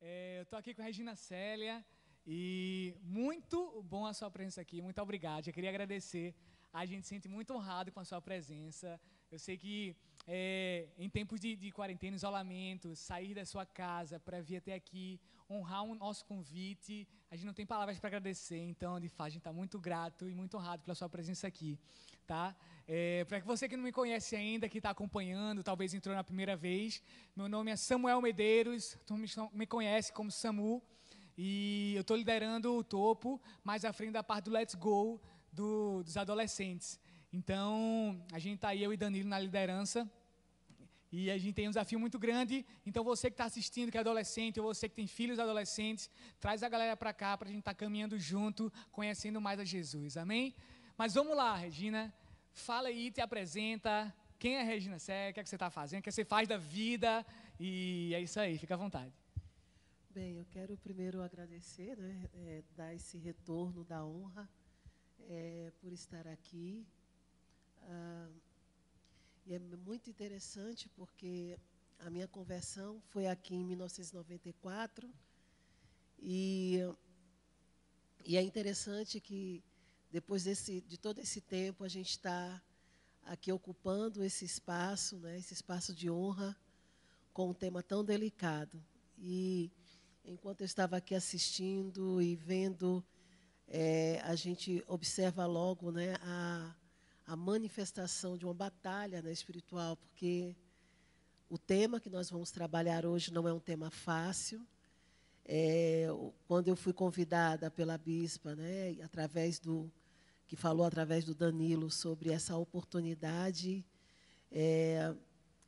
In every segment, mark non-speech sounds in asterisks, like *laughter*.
É, eu estou aqui com a Regina Célia e muito bom a sua presença aqui. Muito obrigado. Eu queria agradecer. A gente se sente muito honrado com a sua presença. Eu sei que é, em tempos de, de, quarentena, isolamento, sair da sua casa para vir até aqui, honrar o nosso convite, a gente não tem palavras para agradecer. Então, de fato, a gente está muito grato e muito honrado pela sua presença aqui. Tá? É, para você que não me conhece ainda, que está acompanhando, talvez entrou na primeira vez, meu nome é Samuel Medeiros, tu me, conhece como Samu, e eu estou liderando o topo, mais à frente da parte do Let's Go do, dos adolescentes. Então, a gente está aí, eu e Danilo, na liderança. E a gente tem um desafio muito grande. Então, você que está assistindo, que é adolescente, ou você que tem filhos adolescentes, traz a galera para cá para a gente estar tá caminhando junto, conhecendo mais a Jesus. Amém? Mas vamos lá, Regina. Fala aí, te apresenta. Quem é Regina Sé? O que, é que você está fazendo? O que, é que você faz da vida? E é isso aí, fica à vontade. Bem, eu quero primeiro agradecer, né, é, dar esse retorno da honra é, por estar aqui. Ah, e é muito interessante porque a minha conversão foi aqui em 1994 e, e é interessante que depois desse, de todo esse tempo, a gente está aqui ocupando esse espaço, né, esse espaço de honra, com um tema tão delicado. E enquanto eu estava aqui assistindo e vendo, é, a gente observa logo né, a, a manifestação de uma batalha né, espiritual, porque o tema que nós vamos trabalhar hoje não é um tema fácil. É, quando eu fui convidada pela bispa, né, através do que falou através do Danilo sobre essa oportunidade, é,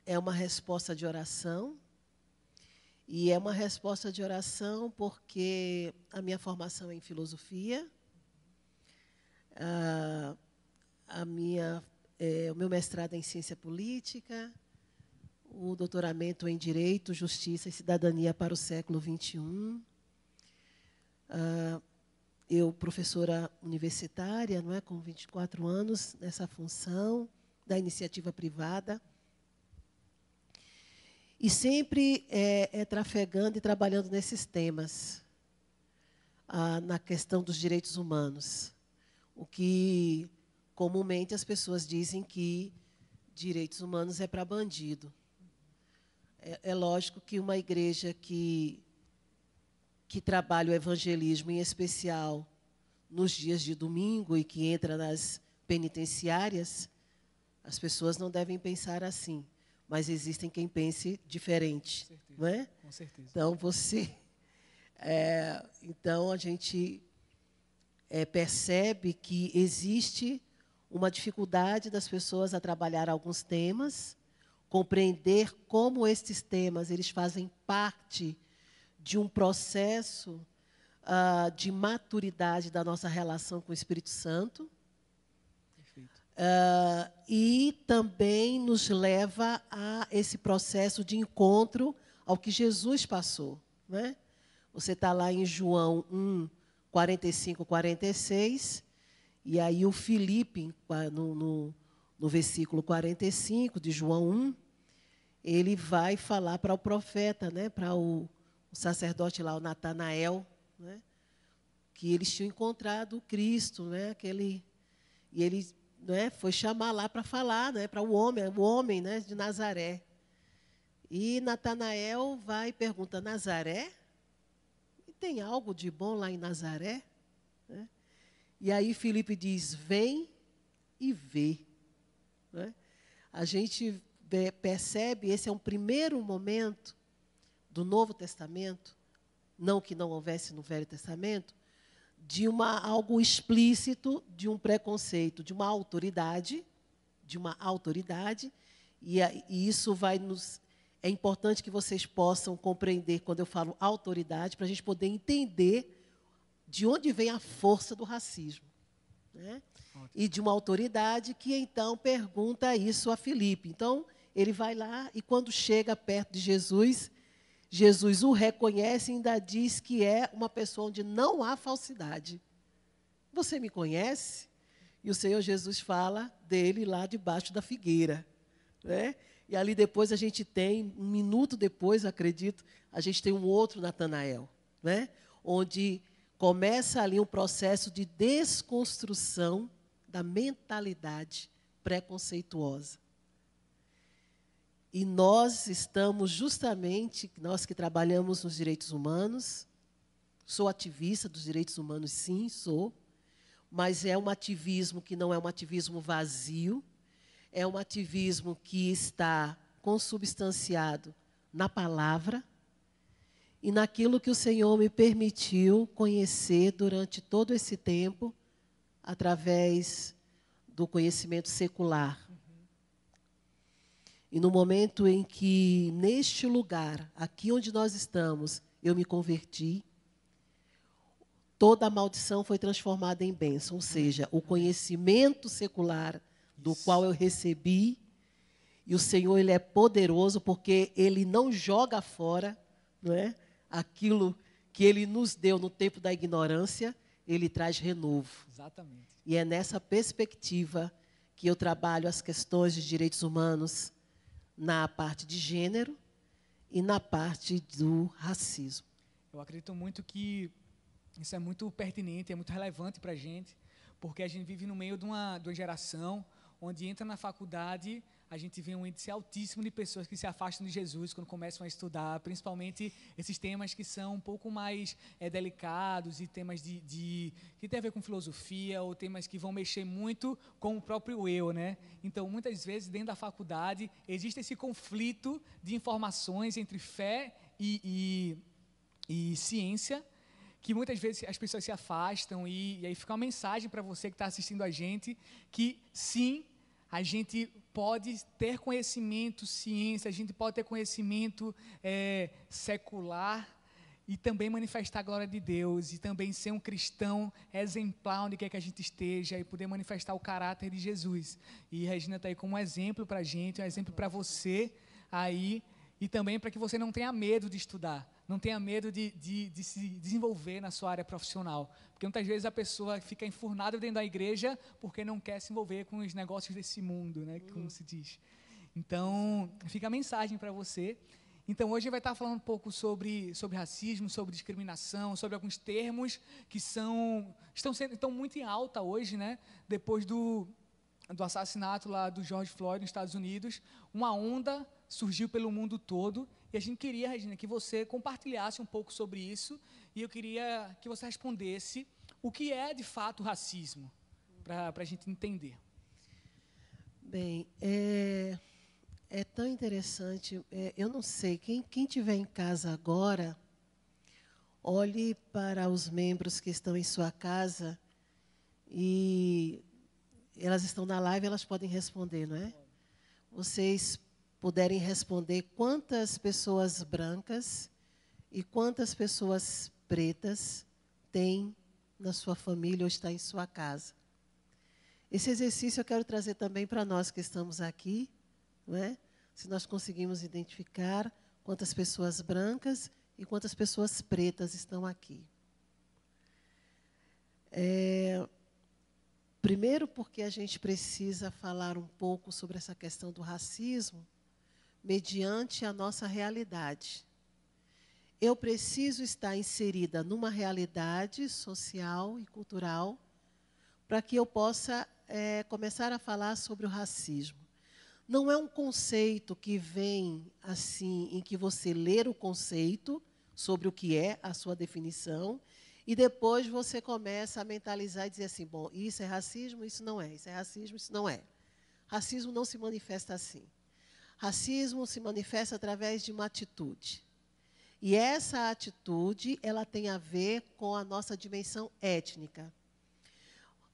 é uma resposta de oração. E é uma resposta de oração porque a minha formação é em filosofia, a, a minha, é, o meu mestrado é em ciência política, o doutoramento em Direito, Justiça e Cidadania para o século XXI. Ah, eu, professora universitária, não é, com 24 anos, nessa função da iniciativa privada. E sempre é, é trafegando e trabalhando nesses temas, ah, na questão dos direitos humanos. O que comumente as pessoas dizem que direitos humanos é para bandido. É, é lógico que uma igreja que, que trabalha o evangelismo, em especial nos dias de domingo e que entra nas penitenciárias, as pessoas não devem pensar assim. Mas existem quem pense diferente, não é? Com certeza. Então você, é, então a gente é, percebe que existe uma dificuldade das pessoas a trabalhar alguns temas compreender como estes temas eles fazem parte de um processo uh, de maturidade da nossa relação com o Espírito Santo. Uh, e também nos leva a esse processo de encontro ao que Jesus passou. Né? Você está lá em João 1, 45, 46, e aí o Filipe, no, no, no versículo 45 de João 1, ele vai falar para o profeta, né, para o, o, sacerdote lá, o Natanael, né, que eles tinham encontrado o Cristo, né, aquele, e ele né, foi chamar lá para falar, né, para o homem, o homem né, de Nazaré. E Natanael vai e pergunta, Nazaré? E tem algo de bom lá em Nazaré? Né? E aí Filipe diz, vem e vê. Né? A gente percebe, esse é um primeiro momento do Novo Testamento, não que não houvesse no Velho Testamento, de uma algo explícito de um preconceito, de uma autoridade, de uma autoridade, e, e isso vai nos é importante que vocês possam compreender quando eu falo autoridade, para a gente poder entender de onde vem a força do racismo. Né? E de uma autoridade que então pergunta isso a Filipe. Então, ele vai lá e quando chega perto de Jesus, Jesus o reconhece e ainda diz que é uma pessoa onde não há falsidade. Você me conhece? E o Senhor Jesus fala dele lá debaixo da figueira. Né? E ali depois a gente tem, um minuto depois, acredito, a gente tem um outro Natanael, né? onde começa ali um processo de desconstrução da mentalidade preconceituosa. E nós estamos justamente, nós que trabalhamos nos direitos humanos, sou ativista dos direitos humanos, sim, sou, mas é um ativismo que não é um ativismo vazio, é um ativismo que está consubstanciado na palavra e naquilo que o Senhor me permitiu conhecer durante todo esse tempo, através do conhecimento secular. E no momento em que, neste lugar, aqui onde nós estamos, eu me converti, toda a maldição foi transformada em bênção. Ou seja, o conhecimento secular do qual eu recebi, e o Senhor ele é poderoso porque ele não joga fora, não é? Aquilo que ele nos deu no tempo da ignorância, ele traz renovo. Exatamente. E é nessa perspectiva que eu trabalho as questões de direitos humanos na parte de gênero e na parte do racismo. Eu acredito muito que isso é muito pertinente, é muito relevante para a gente, porque a gente vive no meio de uma, de uma geração onde entra na faculdade a gente vê um índice altíssimo de pessoas que se afastam de Jesus quando começam a estudar, principalmente esses temas que são um pouco mais é, delicados e temas de, de, que tem a ver com filosofia ou temas que vão mexer muito com o próprio eu, né? Então, muitas vezes dentro da faculdade existe esse conflito de informações entre fé e, e, e ciência que muitas vezes as pessoas se afastam e, e aí fica uma mensagem para você que está assistindo a gente que sim a gente pode ter conhecimento, ciência, a gente pode ter conhecimento é, secular e também manifestar a glória de Deus e também ser um cristão exemplar onde quer que a gente esteja e poder manifestar o caráter de Jesus. E Regina está aí como um exemplo para a gente, um exemplo para você aí e também para que você não tenha medo de estudar, não tenha medo de, de, de, se desenvolver na sua área profissional. Porque muitas vezes a pessoa fica enfurnada dentro da igreja porque não quer se envolver com os negócios desse mundo, né, como se diz. Então, fica a mensagem para você. Então, hoje vai estar falando um pouco sobre, sobre racismo, sobre discriminação, sobre alguns termos que são estão sendo estão muito em alta hoje, né? Depois do, do assassinato lá do George Floyd nos Estados Unidos, uma onda surgiu pelo mundo todo e a gente queria, Regina, que você compartilhasse um pouco sobre isso e eu queria que você respondesse o que é de fato racismo, para a gente entender. Bem, é, é tão interessante. É, eu não sei, quem, quem tiver em casa agora, olhe para os membros que estão em sua casa e elas estão na live, elas podem responder, não é? Vocês puderem responder quantas pessoas brancas e quantas pessoas pretas tem na sua família ou está em sua casa. Esse exercício eu quero trazer também para nós que estamos aqui, não é? Se nós conseguimos identificar quantas pessoas brancas e quantas pessoas pretas estão aqui. É, primeiro, porque a gente precisa falar um pouco sobre essa questão do racismo, mediante a nossa realidade. Eu preciso estar inserida numa realidade social e cultural para que eu possa é, começar a falar sobre o racismo. Não é um conceito que vem assim, em que você ler o conceito sobre o que é a sua definição e depois você começa a mentalizar e dizer assim: bom, isso é racismo, isso não é, isso é racismo, isso não é. Racismo não se manifesta assim. Racismo se manifesta através de uma atitude. E essa atitude, ela tem a ver com a nossa dimensão étnica.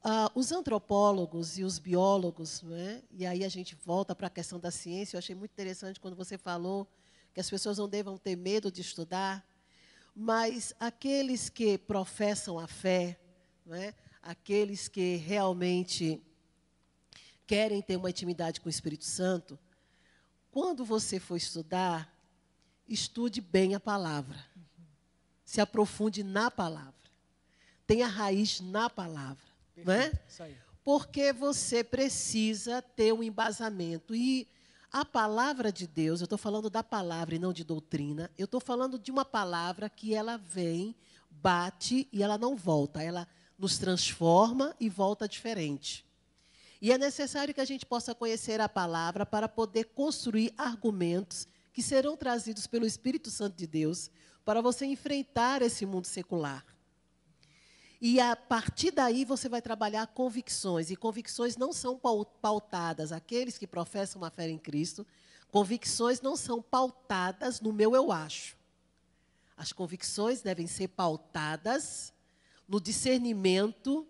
Ah, os antropólogos e os biólogos, né, e aí a gente volta para a questão da ciência, eu achei muito interessante quando você falou que as pessoas não devam ter medo de estudar, mas aqueles que professam a fé, né, aqueles que realmente querem ter uma intimidade com o Espírito Santo, quando você for estudar, estude bem a palavra. Se aprofunde na palavra. Tenha raiz na palavra. Perfeito, não é? Porque você precisa ter um embasamento. E A palavra de Deus, eu estou falando da palavra e não de doutrina, eu estou falando de uma palavra que ela vem, bate e ela não volta, ela nos transforma e volta diferente. E é necessário que a gente possa conhecer a palavra para poder construir argumentos que serão trazidos pelo Espírito Santo de Deus para você enfrentar esse mundo secular. E a partir daí você vai trabalhar convicções. E convicções não são pautadas, aqueles que professam uma fé em Cristo, convicções não são pautadas no meu eu acho. As convicções devem ser pautadas no discernimento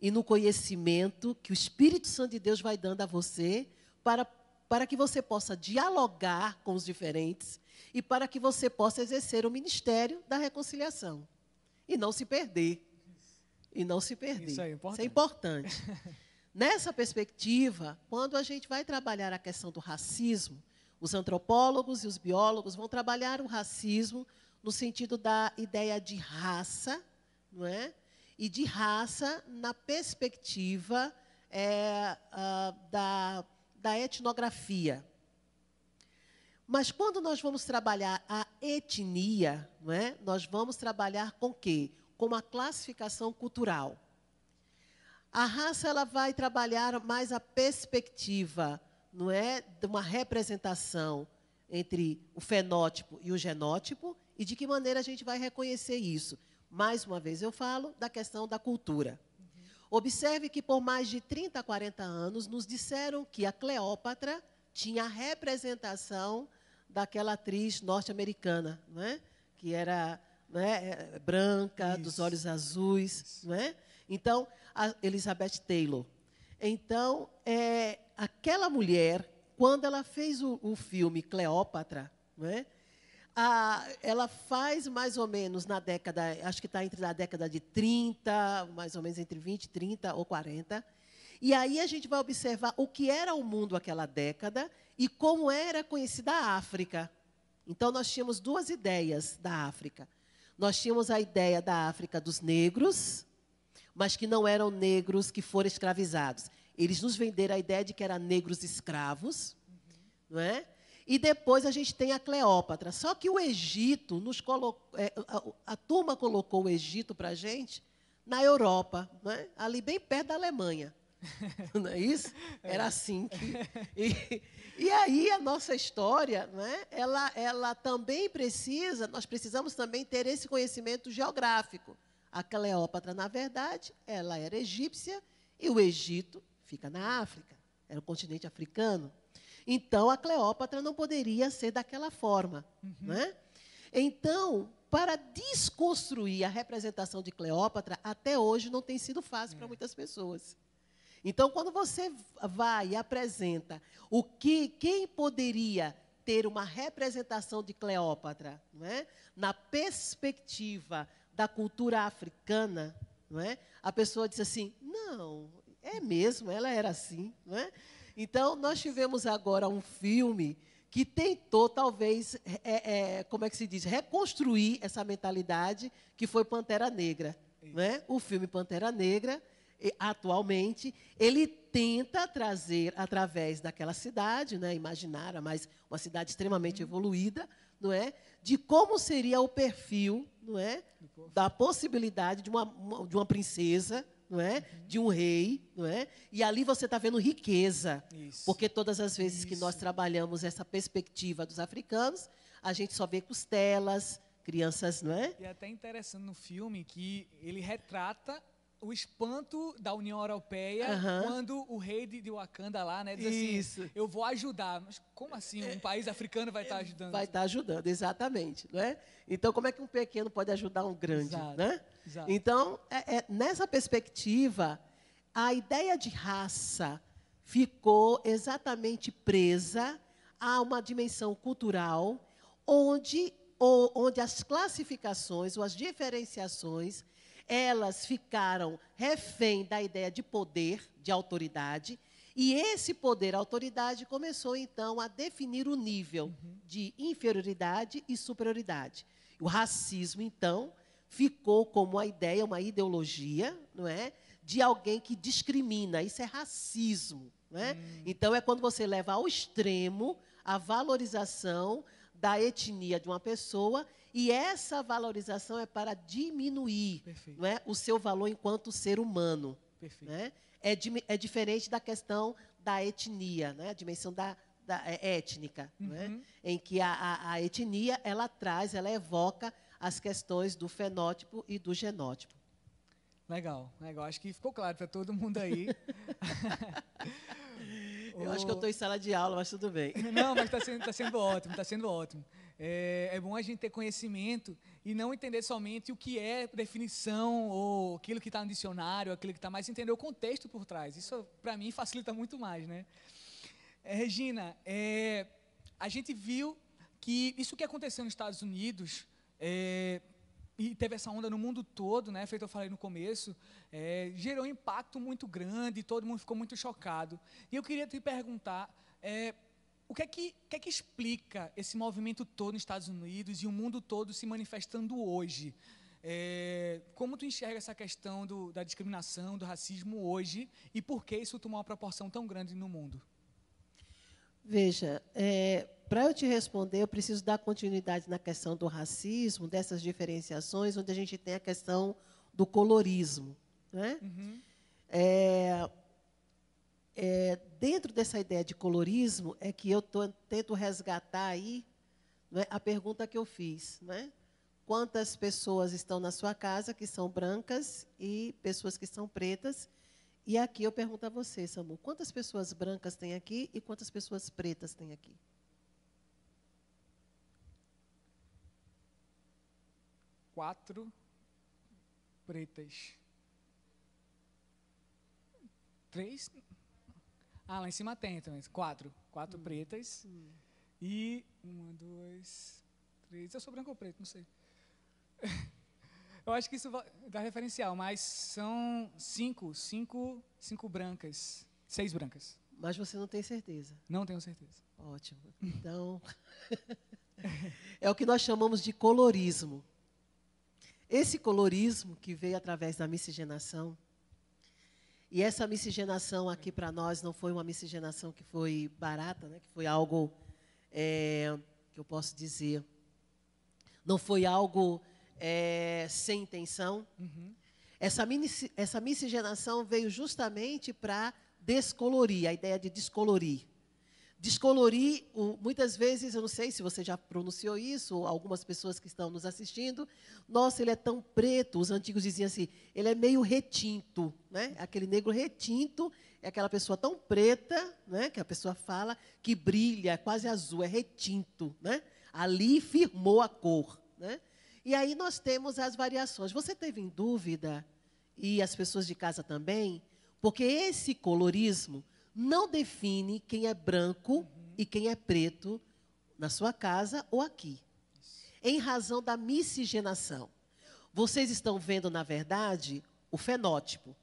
e no conhecimento que o Espírito Santo de Deus vai dando a você para, para que você possa dialogar com os diferentes e para que você possa exercer o ministério da reconciliação e não se perder e não se perder. Isso, é importante. Isso é importante. *laughs* Nessa perspectiva, quando a gente vai trabalhar a questão do racismo, os antropólogos e os biólogos vão trabalhar o racismo no sentido da ideia de raça, não é? E de raça na perspectiva é, uh, da, da etnografia. Mas quando nós vamos trabalhar a etnia, não é? nós vamos trabalhar com quê? como a classificação cultural. A raça ela vai trabalhar mais a perspectiva, não é, de uma representação entre o fenótipo e o genótipo e de que maneira a gente vai reconhecer isso. Mais uma vez eu falo da questão da cultura. Uhum. Observe que por mais de 30, 40 anos nos disseram que a Cleópatra tinha a representação daquela atriz norte-americana, não é? que era né, branca, Isso. dos olhos azuis. Não é? Então, a Elizabeth Taylor. Então, é, aquela mulher, quando ela fez o, o filme Cleópatra, não é? A, ela faz mais ou menos na década, acho que está entre a década de 30, mais ou menos entre 20, 30 ou 40. E aí a gente vai observar o que era o mundo aquela década e como era conhecida a África. Então, nós tínhamos duas ideias da África. Nós tínhamos a ideia da África dos negros, mas que não eram negros que foram escravizados. Eles nos venderam a ideia de que eram negros escravos, uhum. não é? E depois a gente tem a Cleópatra. Só que o Egito nos colocou, é, a, a, turma colocou o Egito para a gente na Europa, não é? ali bem perto da Alemanha. *laughs* não é isso? Era assim. Que, *laughs* e, e aí a nossa história, não é? ela, ela também precisa, nós precisamos também ter esse conhecimento geográfico. A Cleópatra, na verdade, ela era egípcia e o Egito fica na África, era o continente africano. Então, a Cleópatra não poderia ser daquela forma. Uhum. Não é? Então, para desconstruir a representação de Cleópatra, até hoje não tem sido fácil é. para muitas pessoas. Então, quando você vai e apresenta o que, quem poderia ter uma representação de Cleópatra, não é? na perspectiva da cultura africana, não é? a pessoa diz assim: não, é mesmo, ela era assim. Não é? Então, nós tivemos agora um filme que tentou, talvez, é, é, como é que se diz, reconstruir essa mentalidade que foi Pantera Negra. Não é? O filme Pantera Negra atualmente, ele tenta trazer, através daquela cidade, né, imaginária, mas uma cidade extremamente uhum. evoluída, não é, de como seria o perfil, não é, da possibilidade de uma, de uma princesa, não é, uhum. de um rei, não é, e ali você está vendo riqueza, Isso. porque todas as vezes Isso. que nós trabalhamos essa perspectiva dos africanos, a gente só vê costelas, crianças, não é? E é até interessante no filme que ele retrata o espanto da União Europeia quando o rei de, Wakanda lá, né, diz assim, Isso. assim, eu vou ajudar. Mas como assim? Um país africano vai estar tá ajudando? Vai estar tá ajudando, exatamente. Não é? Então, como é que um pequeno pode ajudar um grande? Exato. Né? Exato. Então, é, é, nessa perspectiva, a ideia de raça ficou exatamente presa a uma dimensão cultural onde, ou, onde as classificações ou as diferenciações elas ficaram refém da ideia de poder, de autoridade, e esse poder, autoridade, começou então a definir o nível uhum. de inferioridade e superioridade. O racismo, então, ficou como uma ideia, uma ideologia, não é, de alguém que discrimina. Isso é racismo. Né? Então, é quando você leva ao extremo a valorização da etnia de uma pessoa e essa valorização é para diminuir Perfeito. não é, o seu valor enquanto ser humano. Né? É, di- é diferente da questão da etnia, né? a dimensão da, da- é, étnica, né? Uhum. em que a, a- a etnia ela traz, ela evoca as questões do fenótipo e do genótipo. Legal, legal. Acho que ficou claro para todo mundo aí. *laughs* Eu acho que eu estou em sala de aula, mas tudo bem. *laughs* Não, mas está sendo, tá sendo ótimo, está sendo ótimo. É, é bom a gente ter conhecimento e não entender somente o que é definição ou aquilo que está no dicionário, aquilo que está, mas entender o contexto por trás. Isso, para mim, facilita muito mais, né? É, Regina, é, a gente viu que isso que aconteceu nos Estados Unidos é, e teve essa onda no mundo todo, né? Feito eu falei no começo, é, gerou um impacto muito grande, todo mundo ficou muito chocado. E eu queria te perguntar, é, o que é que, que é que explica esse movimento todo nos Estados Unidos e o mundo todo se manifestando hoje? É, como tu enxerga essa questão do, da discriminação, do racismo hoje e por que isso tomou uma proporção tão grande no mundo? Veja, para eu te responder, eu preciso dar continuidade na questão do racismo, dessas diferenciações, onde a gente tem a questão do colorismo. Né? Uhum. É, é, dentro dessa ideia de colorismo é que eu tô, tento resgatar aí não é, a pergunta que eu fiz. Né? Quantas pessoas estão na sua casa que são brancas e pessoas que são pretas? E aqui eu pergunto a você, Samu, quantas pessoas brancas tem aqui e quantas pessoas pretas tem aqui? Quatro pretas. Três? Ah, lá em cima tem também. Quatro. Quatro pretas. E uma, duas, três. Eu sou branco ou preto? Não sei. *laughs* Eu acho que isso dá referencial, mas são cinco, cinco, cinco brancas, seis brancas. Mas você não tem certeza. Não tenho certeza. Ótimo. Então, *laughs* é o que nós chamamos de colorismo. Esse colorismo que veio através da miscigenação, e essa miscigenação aqui para nós não foi uma miscigenação que foi barata, né? que foi algo, é, que eu posso dizer, não foi algo é, sem intenção. Uhum. Essa, essa miscigenação veio justamente para descolorir, a ideia de descolorir. Descolorir, muitas vezes, eu não sei se você já pronunciou isso, algumas pessoas que estão nos assistindo, nossa, ele é tão preto, os antigos diziam assim, ele é meio retinto, né? Aquele negro retinto é aquela pessoa tão preta, né? que a pessoa fala, que brilha, é quase azul, é retinto, né? Ali firmou a cor, né? E aí nós temos as variações. Você teve em dúvida, e as pessoas de casa também, porque esse colorismo não define quem é branco e quem é preto na sua casa ou aqui. Em razão da miscigenação. Vocês estão vendo, na verdade, o fenótipo.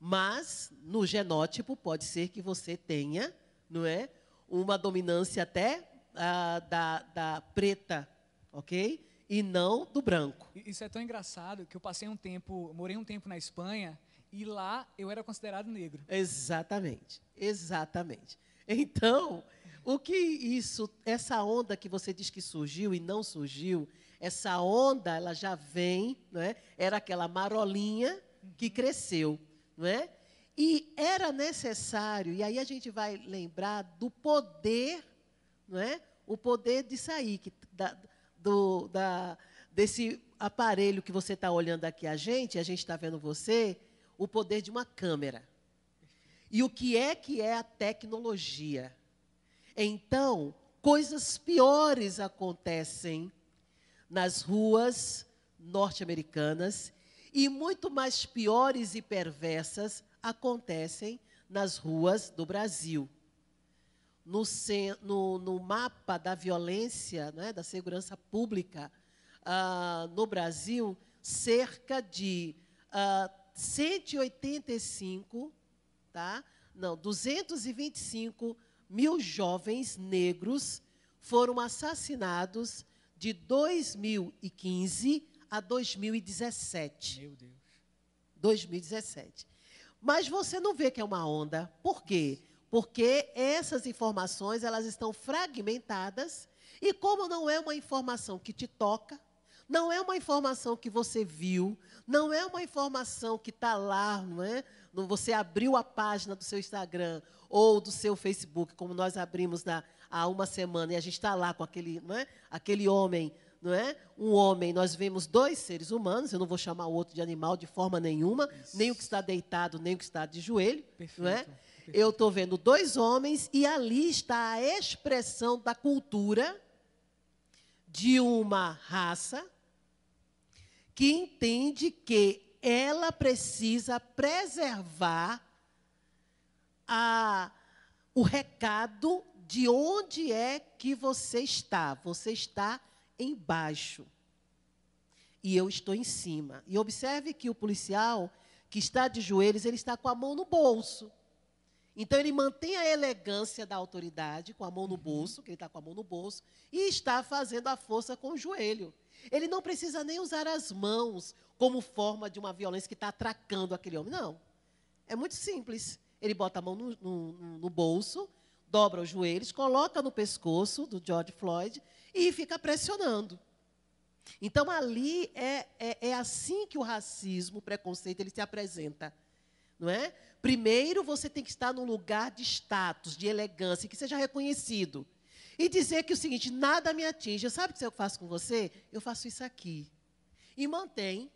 Mas no genótipo pode ser que você tenha, não é, uma dominância até ah, da, da preta, ok? E não do branco. Isso é tão engraçado que eu passei um tempo, morei um tempo na Espanha e lá eu era considerado negro. Exatamente, exatamente. Então, o que isso, essa onda que você diz que surgiu e não surgiu, essa onda, ela já vem, não é? Era aquela marolinha que cresceu, não é? E era necessário, e aí a gente vai lembrar do poder, não é? O poder de sair que, da, do, da, desse aparelho que você está olhando aqui a gente, a gente está vendo você, o poder de uma câmera. E o que é que é a tecnologia? Então, coisas piores acontecem nas ruas norte-americanas e muito mais piores e perversas acontecem nas ruas do Brasil. No, no- no mapa da violência, né, da segurança pública ah, no Brasil, cerca de ah, 185, tá? não, 225 mil jovens negros foram assassinados de 2015 a 2017. Meu Deus. 2017. Mas você não vê que é uma onda. Por quê? Porque essas informações elas estão fragmentadas e como não é uma informação que te toca, não é uma informação que você viu, não é uma informação que está lá, não é? Você abriu a página do seu Instagram ou do seu Facebook, como nós abrimos na, há uma semana, e a gente está lá com aquele, não é? aquele homem, não é? Um homem, nós vemos dois seres humanos, eu não vou chamar o outro de animal de forma nenhuma, Isso. nem o que está deitado, nem o que está de joelho, Perfeito. não é? Perfeito. Eu estou vendo dois homens e ali está a expressão da cultura de uma raça que entende que ela precisa preservar a, o recado de onde é que você está. Você está embaixo. E eu estou em cima. E observe que o policial que está de joelhos, ele está com a mão no bolso. Então ele mantém a elegância da autoridade com a mão no uhum. bolso, que ele está com a mão no bolso, e está fazendo a força com o joelho. Ele não precisa nem usar as mãos como forma de uma violência que está atracando aquele homem. Não. É muito simples. Ele bota a mão no, no, no bolso, dobra os joelhos, coloca no pescoço do George Floyd e fica pressionando. Então, ali é, é, é, assim que o racismo, o preconceito, ele se apresenta. Não é? Primeiro, você tem que estar num lugar de status, de elegância, que seja reconhecido. E dizer que o seguinte, nada me atinge. Sabe o que eu faço com você? Eu faço isso aqui. E mantém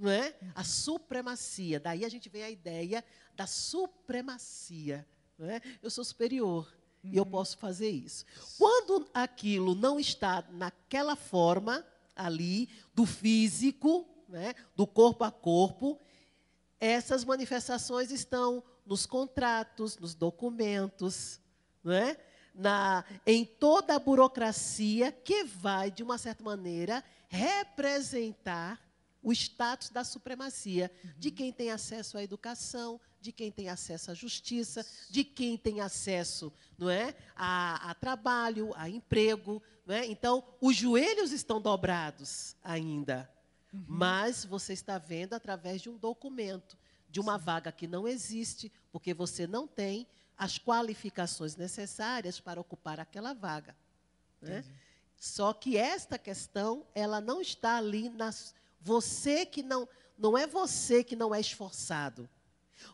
não é? a supremacia. Daí a gente vem a ideia da supremacia. Não é? Eu sou superior uhum. e eu uhum. posso fazer isso. Quando aquilo não está naquela forma ali, do físico, né, do corpo a corpo, essas manifestações estão nos contratos, nos documentos, não é? Na, em toda a burocracia que vai, de uma certa maneira, representar o status da supremacia uhum. de quem tem acesso à educação, de quem tem acesso à justiça, de quem tem acesso, não é, a, a trabalho, a emprego, não é? Então, os joelhos estão dobrados ainda, uhum. mas você está vendo através de um documento, de uma Sim. vaga que não existe, porque você não tem as qualificações necessárias para ocupar aquela vaga. Né? Só que esta questão, ela não está ali nas você que não não é você que não é esforçado.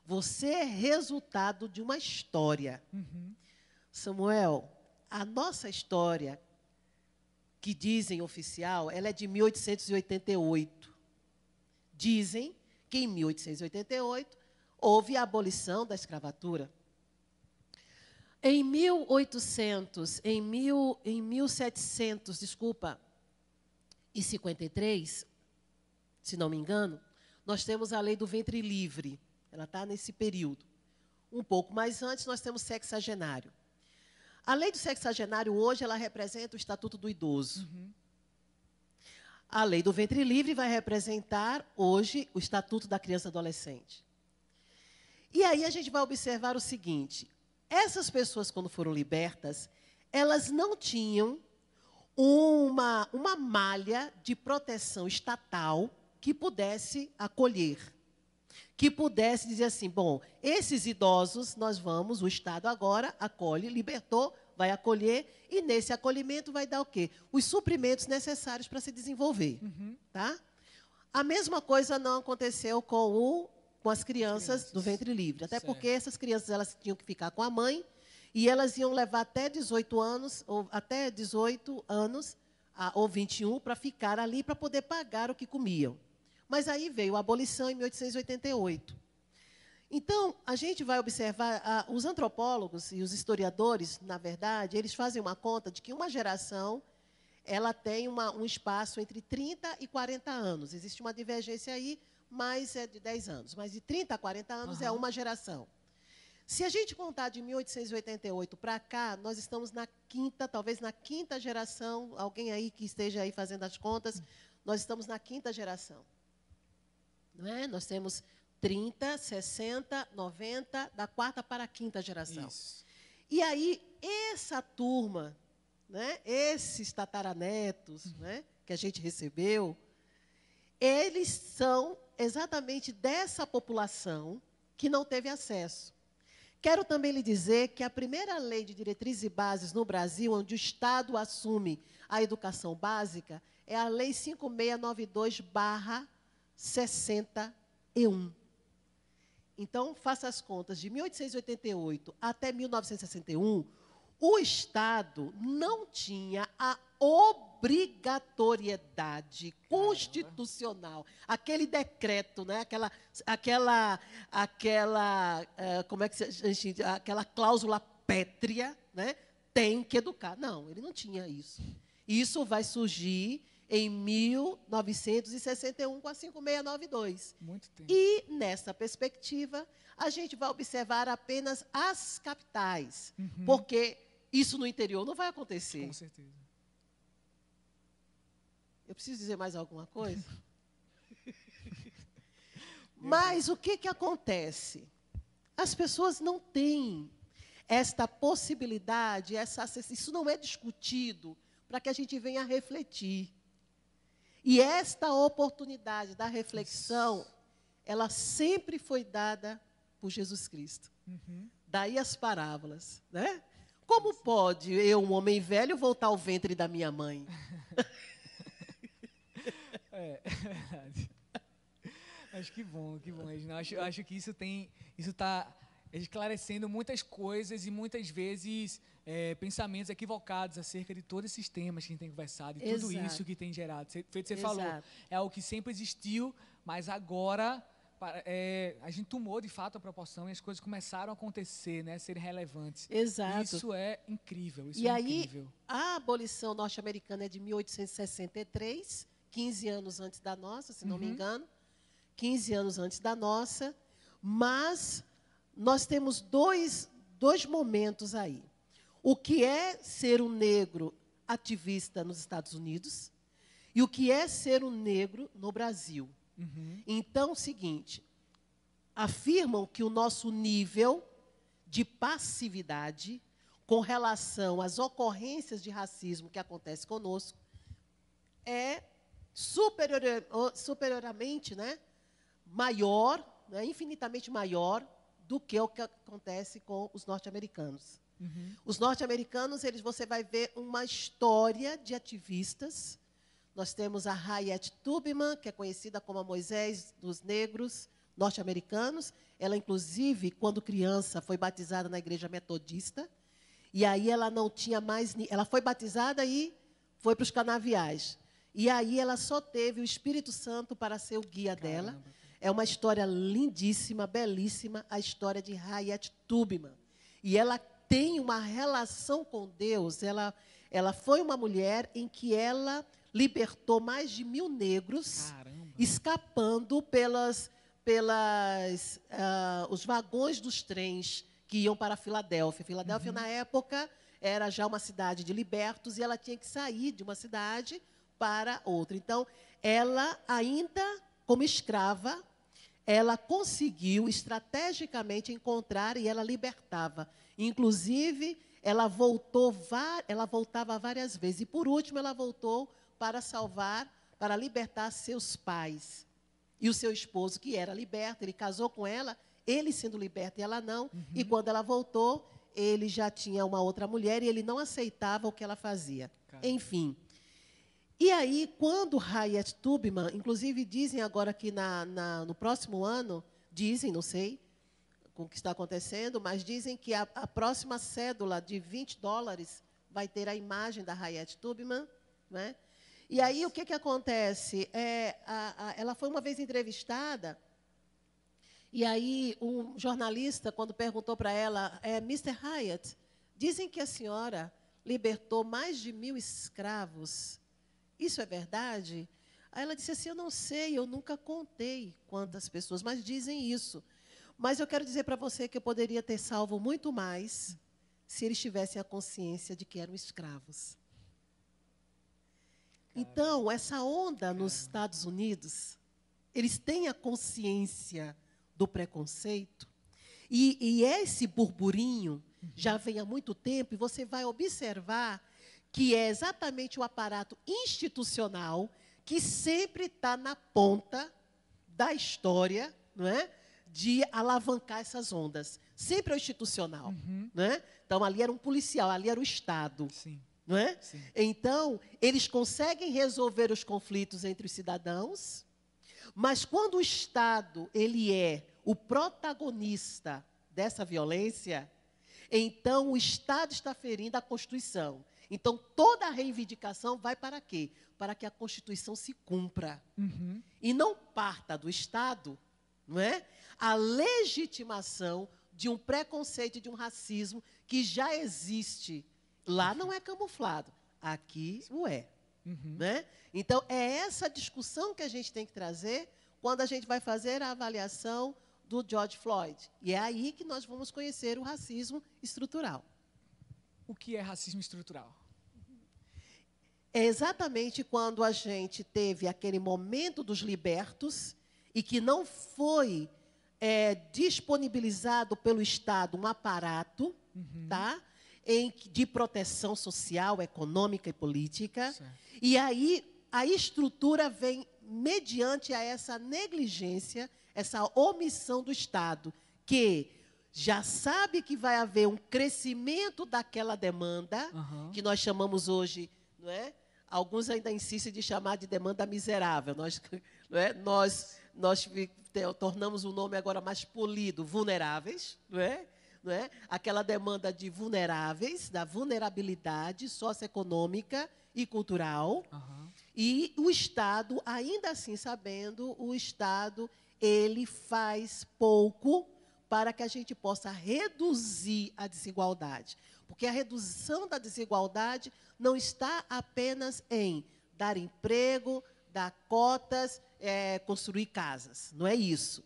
Você é resultado de uma história. Uhum. Samuel, a nossa história, que dizem oficial, ela é de 1888. Dizem que em 1888 houve a abolição da escravatura. Em 1800, em, mil, em 1700, desculpa, e 53, se não me engano, nós temos a lei do ventre livre. Ela está nesse período. Um pouco mais antes, nós temos sexagenário. A lei do sexagenário, hoje, ela representa o Estatuto do Idoso. Uhum. A lei do ventre livre vai representar, hoje, o Estatuto da Criança e Adolescente. E aí a gente vai observar o seguinte: essas pessoas, quando foram libertas, elas não tinham uma, uma malha de proteção estatal que pudesse acolher, que pudesse dizer assim: bom, esses idosos nós vamos, o Estado agora acolhe, libertou, vai acolher, e nesse acolhimento vai dar o quê? Os suprimentos necessários para se desenvolver. Uhum. Tá? A mesma coisa não aconteceu com o com as crianças, crianças. do ventre livre. Até certo. porque essas crianças elas tinham que ficar com a mãe e elas iam levar até 18 anos, ou até 18 anos, ou 21, para ficar ali para poder pagar o que comiam. Mas aí veio a abolição em 1888. Então, a gente vai observar, os antropólogos e os historiadores, na verdade, eles fazem uma conta de que uma geração ela tem uma, um espaço entre 30 e 40 anos. Existe uma divergência aí, mas é de 10 anos. Mas de 30 a 40 anos uhum. é uma geração. Se a gente contar de 1888 para cá, nós estamos na quinta, talvez na quinta geração, alguém aí que esteja aí fazendo as contas, nós estamos na quinta geração. Não é? Nós temos 30, 60, 90, da quarta para a quinta geração. Isso. E aí, essa turma, né, esses tataranetos né, que a gente recebeu, eles são exatamente dessa população que não teve acesso. Quero também lhe dizer que a primeira lei de diretrizes e bases no Brasil, onde o Estado assume a educação básica, é a Lei 5692-61. Então, faça as contas, de 1888 até 1961, o Estado não tinha a obrigatoriedade constitucional, aquele decreto, né? aquela, aquela, aquela, uh, como é que se, gente, aquela cláusula pétrea, né? tem que educar. Não, ele não tinha isso. Isso vai surgir em 1961 com a 5692. Muito tempo. E nessa perspectiva, a gente vai observar apenas as capitais, uhum. porque isso no interior não vai acontecer. Com certeza. Eu preciso dizer mais alguma coisa? *laughs* Mas o que, que acontece? As pessoas não têm esta possibilidade, essa, isso não é discutido para que a gente venha refletir. E esta oportunidade da reflexão, ela sempre foi dada por Jesus Cristo. Uhum. Daí as parábolas, né? Como pode eu, um homem velho, voltar ao ventre da minha mãe? *laughs* É, *laughs* é verdade. Acho que bom, que bom, Regina. Acho, acho que isso tem, isso está esclarecendo muitas coisas e muitas vezes é, pensamentos equivocados acerca de todos esses temas que a gente tem conversado e Exato. tudo isso que tem gerado. Feito você Exato. falou, é algo que sempre existiu, mas agora é, a gente tomou de fato a proporção e as coisas começaram a acontecer, né, serem relevantes. Exato. Isso é incrível. Isso e é aí, incrível. a abolição norte-americana é de 1863 15 anos antes da nossa, se não uhum. me engano. 15 anos antes da nossa. Mas nós temos dois, dois momentos aí. O que é ser um negro ativista nos Estados Unidos e o que é ser um negro no Brasil. Uhum. Então, o seguinte: afirmam que o nosso nível de passividade com relação às ocorrências de racismo que acontece conosco é superior, superiormente né, maior, né, infinitamente maior do que o que acontece com os norte-americanos. Uhum. Os norte-americanos, eles você vai ver uma história de ativistas. Nós temos a Harriet Tubman, que é conhecida como a Moisés dos negros norte-americanos. Ela, inclusive, quando criança, foi batizada na igreja metodista. E aí ela não tinha mais. Ela foi batizada e foi para os canaviais. E aí ela só teve o Espírito Santo para ser o guia Caramba. dela. É uma história lindíssima, belíssima, a história de Hayat Tubman. E ela tem uma relação com Deus. Ela, ela foi uma mulher em que ela libertou mais de mil negros, Caramba. escapando pelas, pelas uh, os vagões dos trens que iam para a Filadélfia. Filadélfia, uhum. na época, era já uma cidade de libertos e ela tinha que sair de uma cidade para outra. Então, ela ainda como escrava, ela conseguiu estrategicamente encontrar e ela libertava. Inclusive, ela voltou, ela voltava várias vezes e por último ela voltou para salvar, para libertar seus pais e o seu esposo que era liberto. Ele casou com ela, ele sendo liberto e ela não. Uhum. E quando ela voltou, ele já tinha uma outra mulher e ele não aceitava o que ela fazia. Caramba. Enfim, e aí, quando Hayat Tubman, inclusive dizem agora que na, na, no próximo ano, dizem, não sei com o que está acontecendo, mas dizem que a, a, próxima cédula de 20 dólares vai ter a imagem da Hayat Tubman. Né? E aí, o que, que acontece? É, a, a, ela foi uma vez entrevistada, e aí um jornalista, quando perguntou para ela, é, Mr. Hayat, dizem que a senhora libertou mais de mil escravos isso é verdade? Aí ela disse assim: Eu não sei, eu nunca contei quantas pessoas, mas dizem isso. Mas eu quero dizer para você que eu poderia ter salvo muito mais se eles tivessem a consciência de que eram escravos. Então, essa onda nos Estados Unidos, eles têm a consciência do preconceito, e, e esse burburinho já vem há muito tempo, e você vai observar que é exatamente o aparato institucional que sempre está na ponta da história, não é? de alavancar essas ondas. Sempre é o institucional. Uhum. Né? Então, ali era um policial, ali era o Estado. Sim, Não é? sim. Então, eles conseguem resolver os conflitos entre os cidadãos, mas quando o Estado ele é o protagonista dessa violência, então o Estado está ferindo a Constituição. Então, toda a reivindicação vai para quê? Para que a Constituição se cumpra Uhum. e não parta do Estado, não é? A legitimação de um preconceito de um racismo que já existe. Lá não é camuflado, aqui o é, Uhum. né? Então é essa discussão que a gente tem que trazer quando a gente vai fazer a avaliação do George Floyd. E é aí que nós vamos conhecer o racismo estrutural. O que é racismo estrutural? É exatamente quando a gente teve aquele momento dos libertos e que não foi é, disponibilizado pelo Estado um aparato Uhum. tá, em, de proteção social, econômica e política. Certo. E aí a estrutura vem mediante a essa negligência, essa omissão do Estado, que já sabe que vai haver um crescimento daquela demanda, Aham. que nós chamamos hoje, não é? Alguns ainda insistem de chamar de demanda miserável. Nós, *laughs* não é? nós, nós tornamos o nome agora mais polido, vulneráveis, não é? Não é? Aquela demanda de vulneráveis, da vulnerabilidade socioeconômica e cultural. Aham. E o Estado, ainda assim sabendo, o Estado ele faz pouco para que a gente possa reduzir a desigualdade. Porque a redução da desigualdade não está apenas em dar emprego, dar cotas, eh, construir casas. Não é isso.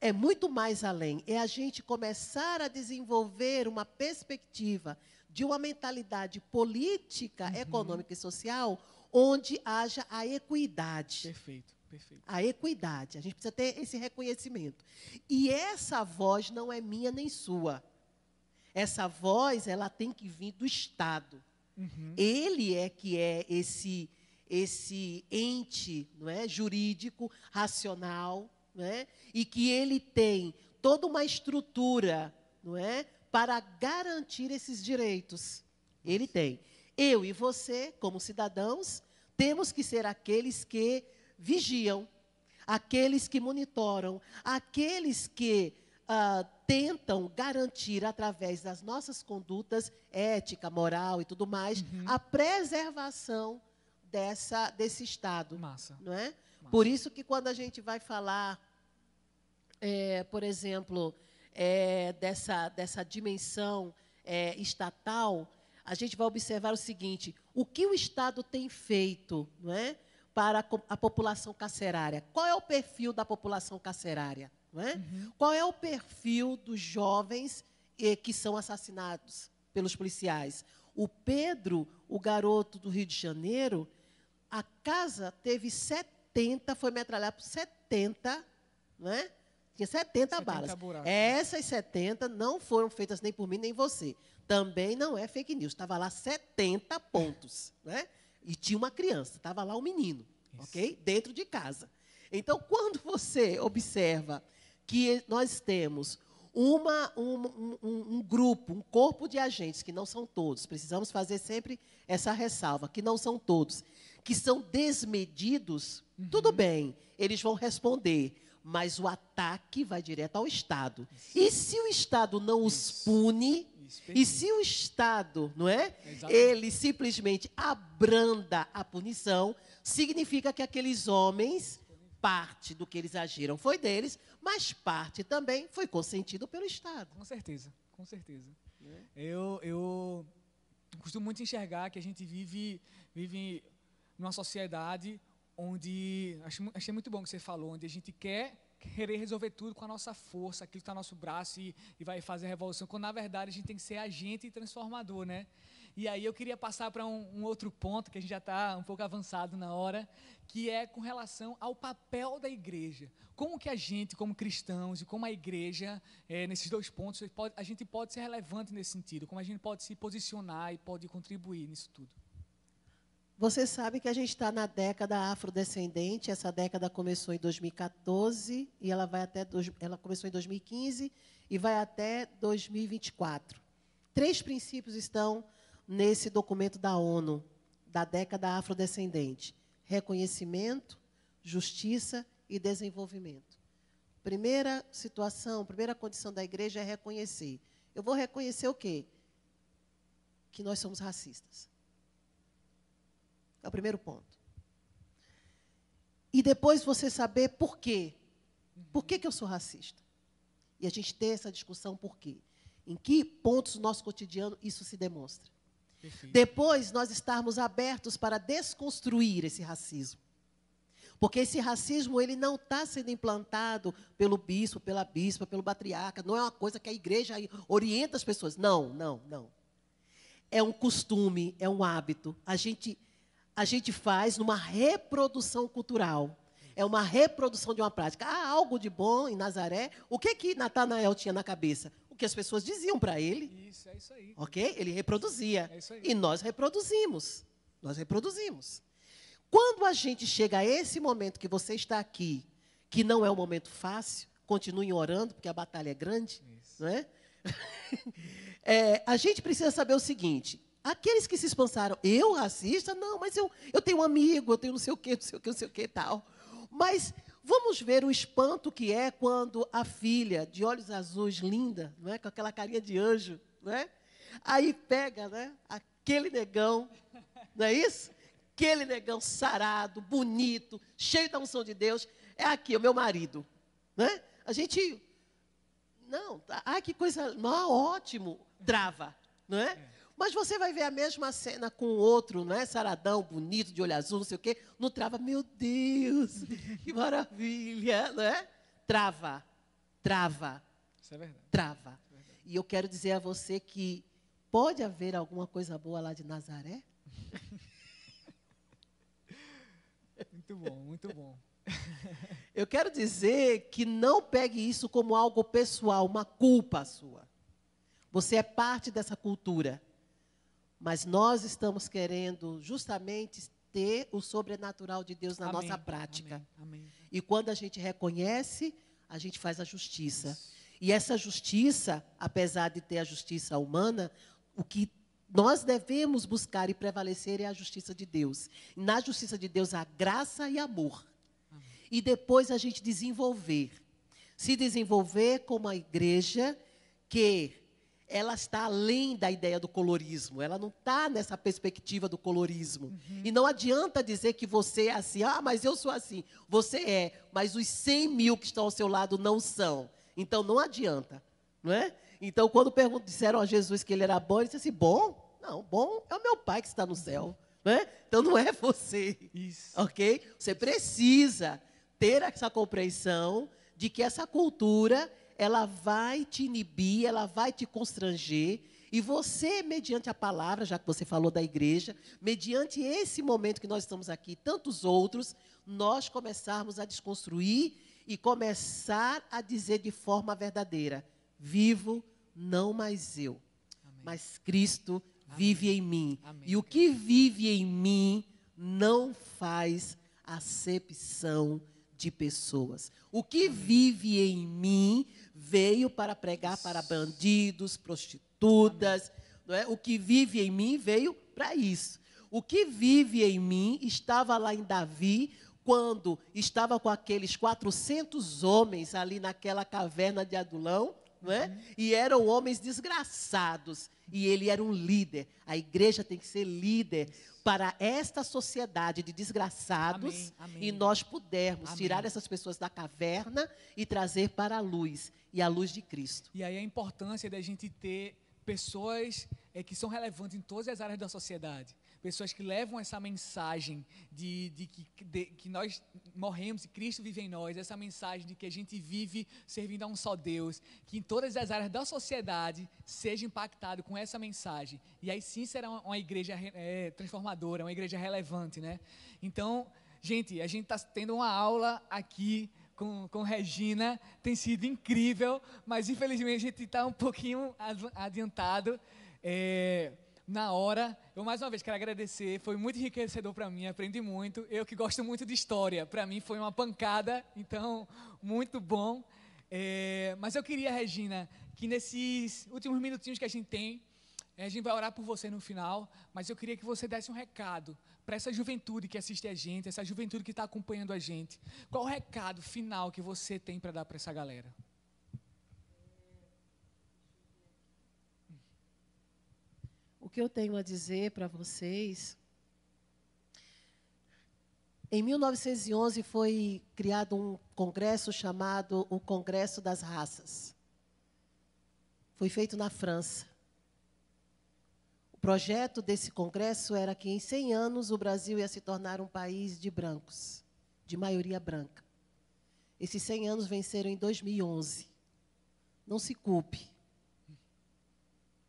É muito mais além. É a gente começar a desenvolver uma perspectiva de uma mentalidade política, econômica e social onde haja a equidade. Perfeito, perfeito. A equidade. A gente precisa ter esse reconhecimento. E essa voz não é minha nem sua. Essa voz, ela tem que vir do Estado. Uhum. Ele é que é esse esse ente, não é, jurídico, racional, não é? E que ele tem toda uma estrutura, não é, para garantir esses direitos. Ele tem. Eu e você, como cidadãos, temos que ser aqueles que vigiam, aqueles que monitoram, aqueles que ah, tentam garantir, através das nossas condutas, ética, moral e tudo mais, a preservação dessa, desse Estado. Massa. Não é? Massa. Por isso que quando a gente vai falar, é, por exemplo, é, dessa, dessa dimensão é, estatal, a gente vai observar o seguinte: o que o Estado tem feito não é, para a, população carcerária? Qual é o perfil da população carcerária? É? Qual é o perfil dos jovens eh, que são assassinados pelos policiais? O Pedro, o garoto do Rio de Janeiro, a casa teve 70, foi metralhada por 70, né? Tinha 70, 70 balas. buracos. Essas 70 não foram feitas nem por mim nem você. Também não é fake news. Estava lá 70 pontos, né? E tinha uma criança, estava lá um menino, Isso. ok? Dentro de casa. Então, *laughs* quando você observa que nós temos uma, um, um- um- grupo, um corpo de agentes, que não são todos, precisamos fazer sempre essa ressalva, que não são todos, que são desmedidos, tudo bem, eles vão responder, mas o ataque vai direto ao Estado. E se o Estado não os Isso. pune, Isso, e se o Estado, não é? Exatamente. Ele simplesmente abranda a punição, significa que aqueles homens, parte do que eles agiram foi deles, mas parte também foi consentido pelo Estado. Com certeza, com certeza. Né? Eu, eu costumo muito enxergar que a gente vive, vive numa sociedade onde. Acho, achei muito bom que você falou, onde a gente quer querer resolver tudo com a nossa força, aquilo que está no nosso braço e, e vai fazer a revolução, quando na verdade a gente tem que ser agente e transformador, né? E aí eu queria passar para um, um outro ponto, que a gente já está um pouco avançado na hora, que é com relação ao papel da igreja. Como que a gente, como cristãos e como a igreja, eh, nesses dois pontos, a gente pode ser relevante nesse sentido? Como a gente pode se posicionar e pode contribuir nisso tudo? Você sabe que a gente está na década afrodescendente. Essa década começou em 2014 e ela vai até ela começou em 2015 e vai até 2024. Três princípios estão nesse documento da ONU da década afrodescendente: reconhecimento, justiça e desenvolvimento. Primeira situação, primeira condição da igreja é reconhecer. Eu vou reconhecer o quê? Que nós somos racistas. É o primeiro ponto. E depois você saber por quê. Por que, que eu sou racista? E a gente ter essa discussão por quê. Em que pontos do nosso cotidiano isso se demonstra. Perfeito. Depois nós estarmos abertos para desconstruir esse racismo. Porque esse racismo ele não está sendo implantado pelo bispo, pela bispa, pelo patriarca. Não é uma coisa que a igreja orienta as pessoas. Não, não, não. É um costume, é um hábito. A gente, a gente faz numa reprodução cultural. É uma reprodução de uma prática. Há algo de bom em Nazaré. O que que Natanael tinha na cabeça? O que as pessoas diziam para ele. Isso, é isso aí. Ok? Ele reproduzia. É isso aí. E nós reproduzimos. Nós reproduzimos. Quando a gente chega a esse momento que você está aqui, que não é um momento fácil, continue orando, porque a batalha é grande, Isso. não é? *laughs* é? A gente precisa saber o seguinte: aqueles que se espansaram, eu racista? Não, mas eu, eu tenho um amigo, eu tenho não sei o quê, não sei o quê, não sei o quê tal. Mas vamos ver o espanto que é quando a filha, de olhos azuis, linda, não é? com aquela carinha de anjo, não é? aí pega né? aquele negão, não é isso? aquele negão sarado, bonito, cheio da unção de Deus, é aqui, o meu marido. Né? A gente. Não, ai, que coisa. Não, ótimo, trava. Não é? é? Mas você vai ver a mesma cena com outro, não é? Saradão, bonito, de olho azul, não sei o quê. Não trava, meu Deus, *laughs* que maravilha, não é? Trava, trava. Isso é verdade. Trava. É verdade. E eu quero dizer a você que pode haver alguma coisa boa lá de Nazaré? *laughs* Muito bom, muito bom. *laughs* Eu quero dizer que não pegue isso como algo pessoal, uma culpa sua. Você é parte dessa cultura. Mas nós estamos querendo justamente ter o sobrenatural de Deus na amém, nossa prática. Amém, amém. E quando a gente reconhece, a gente faz a justiça. Isso. E essa justiça, apesar de ter a justiça humana, o que nós devemos buscar e prevalecer é a justiça de Deus. Na justiça de Deus há graça e amor. E depois a gente desenvolver. Se desenvolver como a igreja que ela está além da ideia do colorismo, ela não está nessa perspectiva do colorismo. Uhum. E não adianta dizer que você é assim, ah, mas eu sou assim. Você é, mas os 100 mil que estão ao seu lado não são. Então não adianta, não é? Então, quando disseram a Jesus que ele era bom, ele disse assim: bom? Não, bom é o meu pai que está no céu. Né? Então não é você. Isso. Ok? Você precisa ter essa compreensão de que essa cultura ela vai te inibir, ela vai te constranger. E você, mediante a palavra, já que você falou da igreja, mediante esse momento que nós estamos aqui, tantos outros, nós começarmos a desconstruir e começar a dizer de forma verdadeira: vivo não mais eu, Amém. mas Cristo Amém. vive em mim. Amém. E o que vive em mim não faz acepção de pessoas. O que vive em mim veio para pregar para bandidos, prostitutas. Não é? O que vive em mim veio para isso. O que vive em mim estava lá em Davi, quando estava com aqueles 400 homens ali naquela caverna de Adulão, é? Uhum. E eram homens desgraçados. E ele era um líder. A igreja tem que ser líder para esta sociedade de desgraçados amém, amém. e nós pudermos amém. tirar essas pessoas da caverna e trazer para a luz e a luz de Cristo. E aí a importância da gente ter pessoas é, que são relevantes em todas as áreas da sociedade pessoas que levam essa mensagem de, de, que, de, que nós morremos e Cristo vive em nós, essa mensagem de que a gente vive servindo a um só Deus, que em todas as áreas da sociedade seja impactado com essa mensagem. E aí sim será uma, uma igreja é, transformadora, uma igreja relevante, né? Então, gente, a gente está tendo uma aula aqui com, com Regina, tem sido incrível, mas infelizmente a gente está um pouquinho adiantado. É, na hora. Eu mais uma vez quero agradecer, foi muito enriquecedor para mim, aprendi muito. Eu que gosto muito de história, para mim foi uma pancada, então muito bom. É, mas eu queria, Regina, que nesses últimos minutinhos que a gente tem, a gente vai orar por você no final, mas eu queria que você desse um recado para essa juventude que assiste a gente, essa juventude que está acompanhando a gente. Qual o recado final que você tem para dar para essa galera? O que eu tenho a dizer para vocês. Em 1911 foi criado um congresso chamado o Congresso das Raças. Foi feito na França. O projeto desse congresso era que em 100 anos o Brasil ia se tornar um país de brancos, de maioria branca. Esses 100 anos venceram em 2011. Não se culpe.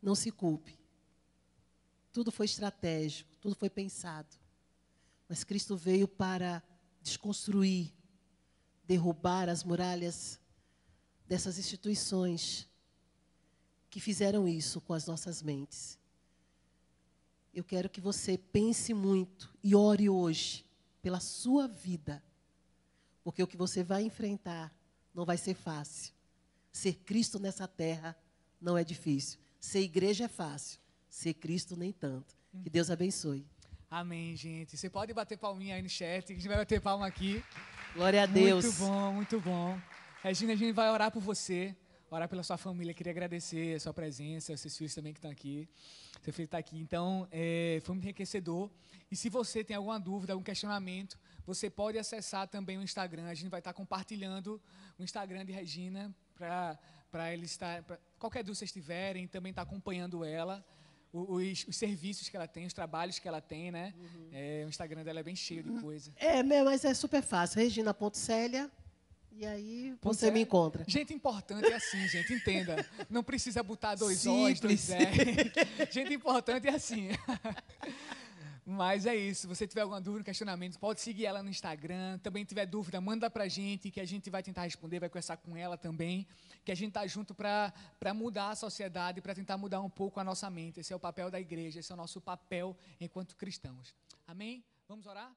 Não se culpe. Tudo foi estratégico, tudo foi pensado. Mas Cristo veio para desconstruir, derrubar as muralhas dessas instituições que fizeram isso com as nossas mentes. Eu quero que você pense muito e ore hoje pela sua vida, porque o que você vai enfrentar não vai ser fácil. Ser Cristo nessa terra não é difícil. Ser igreja é fácil. Ser Cristo, nem tanto. Que Deus abençoe. Amém, gente. Você pode bater palminha aí no chat, a gente vai bater palma aqui. Glória a Deus. Muito bom, muito bom. Regina, a gente vai orar por você, orar pela sua família. Queria agradecer a sua presença, seus filhos também que estão aqui. Seu filho está aqui. Então, é, foi muito enriquecedor. E se você tem alguma dúvida, algum questionamento, você pode acessar também o Instagram. A gente vai estar compartilhando o Instagram de Regina para ele estar. Pra, qualquer dúvida vocês tiverem, também estar tá acompanhando ela os, os, serviços que ela tem, os trabalhos que ela tem, né? Uhum. É, o Instagram dela é bem cheio de coisa. É, mas é super fácil. Regina.célia. E aí você me encontra. Gente importante é assim, gente, entenda. Não precisa botar dois O's, dois R. *laughs* gente importante é assim. *laughs* Mas é isso. Se você tiver alguma dúvida, questionamento, pode seguir ela no Instagram. Também tiver dúvida, manda pra gente que a gente vai tentar responder, vai conversar com ela também. Que a gente tá junto para mudar a sociedade, para tentar mudar um pouco a nossa mente. Esse é o papel da igreja, esse é o nosso papel enquanto cristãos. Amém? Vamos orar?